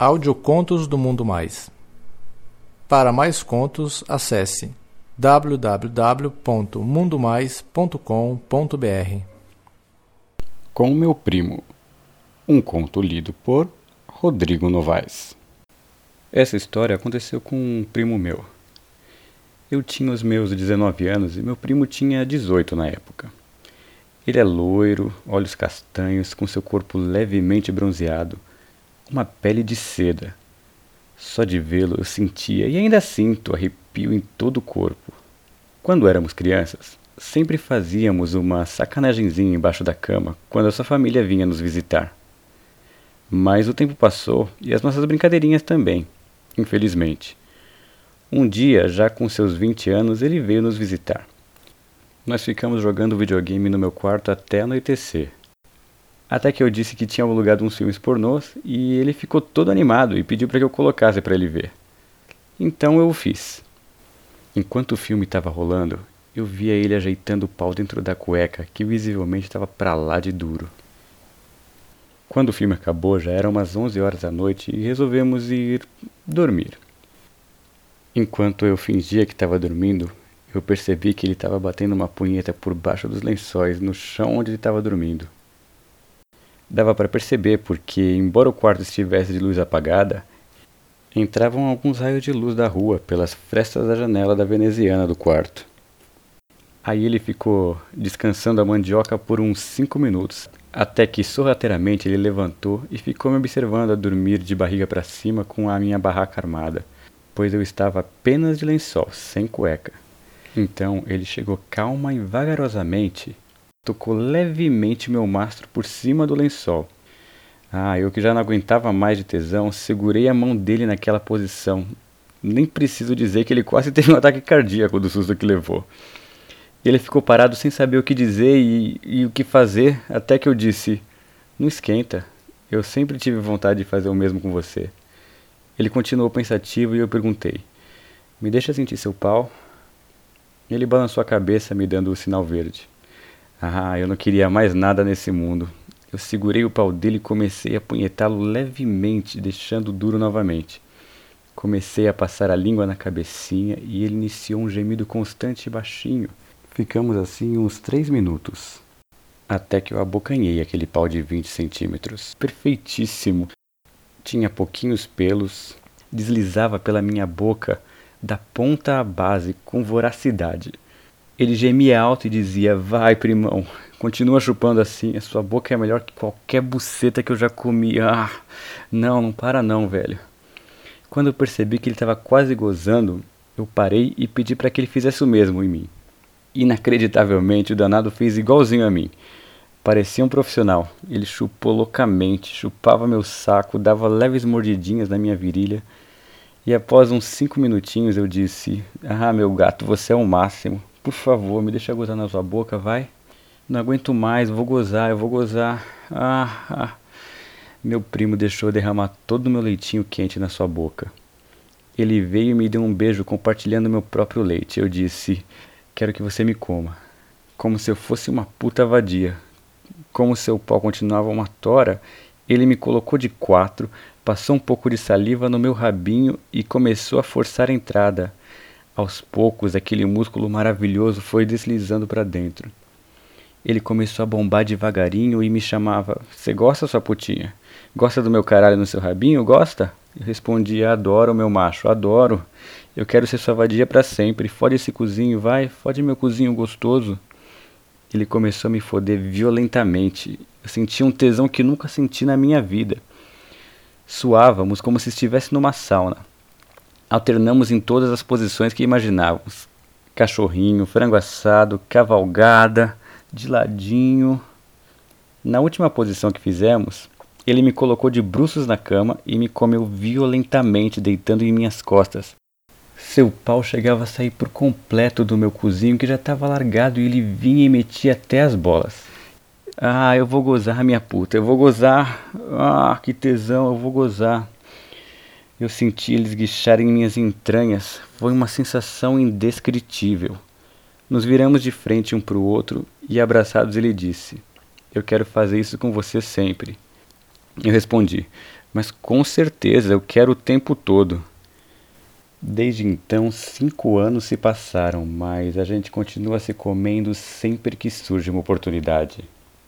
Audiocontos do Mundo Mais. Para mais contos, acesse www.mundomais.com.br. Com meu primo. Um conto lido por Rodrigo Novaes. Essa história aconteceu com um primo meu. Eu tinha os meus 19 anos e meu primo tinha 18 na época. Ele é loiro, olhos castanhos, com seu corpo levemente bronzeado uma pele de seda. Só de vê-lo eu sentia, e ainda sinto, arrepio em todo o corpo. Quando éramos crianças, sempre fazíamos uma sacanagemzinha embaixo da cama quando a sua família vinha nos visitar. Mas o tempo passou e as nossas brincadeirinhas também, infelizmente. Um dia, já com seus 20 anos, ele veio nos visitar. Nós ficamos jogando videogame no meu quarto até anoitecer. Até que eu disse que tinha alugado uns filmes pornôs e ele ficou todo animado e pediu para que eu colocasse para ele ver. Então eu o fiz. Enquanto o filme estava rolando, eu via ele ajeitando o pau dentro da cueca, que visivelmente estava para lá de duro. Quando o filme acabou, já eram umas 11 horas da noite e resolvemos ir dormir. Enquanto eu fingia que estava dormindo, eu percebi que ele estava batendo uma punheta por baixo dos lençóis no chão onde ele estava dormindo. Dava para perceber porque, embora o quarto estivesse de luz apagada, entravam alguns raios de luz da rua pelas frestas da janela da veneziana do quarto. Aí ele ficou descansando a mandioca por uns cinco minutos, até que sorrateiramente ele levantou e ficou me observando a dormir de barriga para cima com a minha barraca armada, pois eu estava apenas de lençol, sem cueca. Então ele chegou calma e vagarosamente tocou levemente meu mastro por cima do lençol. Ah, eu que já não aguentava mais de tesão, segurei a mão dele naquela posição. Nem preciso dizer que ele quase teve um ataque cardíaco do susto que levou. Ele ficou parado sem saber o que dizer e, e o que fazer, até que eu disse: Não esquenta, eu sempre tive vontade de fazer o mesmo com você. Ele continuou pensativo e eu perguntei: Me deixa sentir seu pau? Ele balançou a cabeça, me dando o sinal verde. Ah, eu não queria mais nada nesse mundo. Eu segurei o pau dele e comecei a punhetá-lo levemente, deixando duro novamente. Comecei a passar a língua na cabecinha e ele iniciou um gemido constante e baixinho. Ficamos assim uns três minutos. Até que eu abocanhei aquele pau de 20 centímetros. Perfeitíssimo. Tinha pouquinhos pelos, deslizava pela minha boca da ponta à base com voracidade. Ele gemia alto e dizia: Vai, primão, continua chupando assim, a sua boca é melhor que qualquer buceta que eu já comi. Ah, não, não para não, velho. Quando eu percebi que ele estava quase gozando, eu parei e pedi para que ele fizesse o mesmo em mim. Inacreditavelmente, o danado fez igualzinho a mim. Parecia um profissional. Ele chupou loucamente, chupava meu saco, dava leves mordidinhas na minha virilha. E após uns cinco minutinhos eu disse: Ah, meu gato, você é o máximo. Por favor, me deixa gozar na sua boca, vai. Não aguento mais, vou gozar, eu vou gozar. Ah, ah. Meu primo deixou derramar todo o meu leitinho quente na sua boca. Ele veio e me deu um beijo compartilhando meu próprio leite. Eu disse: Quero que você me coma. Como se eu fosse uma puta vadia. Como seu pau continuava uma tora, ele me colocou de quatro, passou um pouco de saliva no meu rabinho e começou a forçar a entrada. Aos poucos, aquele músculo maravilhoso foi deslizando para dentro. Ele começou a bombar devagarinho e me chamava: Você gosta, sua putinha? Gosta do meu caralho no seu rabinho? Gosta? Eu respondia: Adoro, meu macho, adoro. Eu quero ser sua vadia para sempre. Fode esse cozinho, vai, fode meu cozinho gostoso. Ele começou a me foder violentamente. Eu sentia um tesão que nunca senti na minha vida. Suávamos como se estivesse numa sauna. Alternamos em todas as posições que imaginávamos: cachorrinho, frango assado, cavalgada, de ladinho. Na última posição que fizemos, ele me colocou de bruços na cama e me comeu violentamente, deitando em minhas costas. Seu pau chegava a sair por completo do meu cozinho que já estava largado e ele vinha e metia até as bolas. Ah, eu vou gozar, minha puta, eu vou gozar. Ah, que tesão, eu vou gozar. Eu senti eles guicharem em minhas entranhas. Foi uma sensação indescritível. Nos viramos de frente um para o outro e, abraçados, ele disse: Eu quero fazer isso com você sempre. Eu respondi: Mas com certeza eu quero o tempo todo. Desde então, cinco anos se passaram, mas a gente continua se comendo sempre que surge uma oportunidade.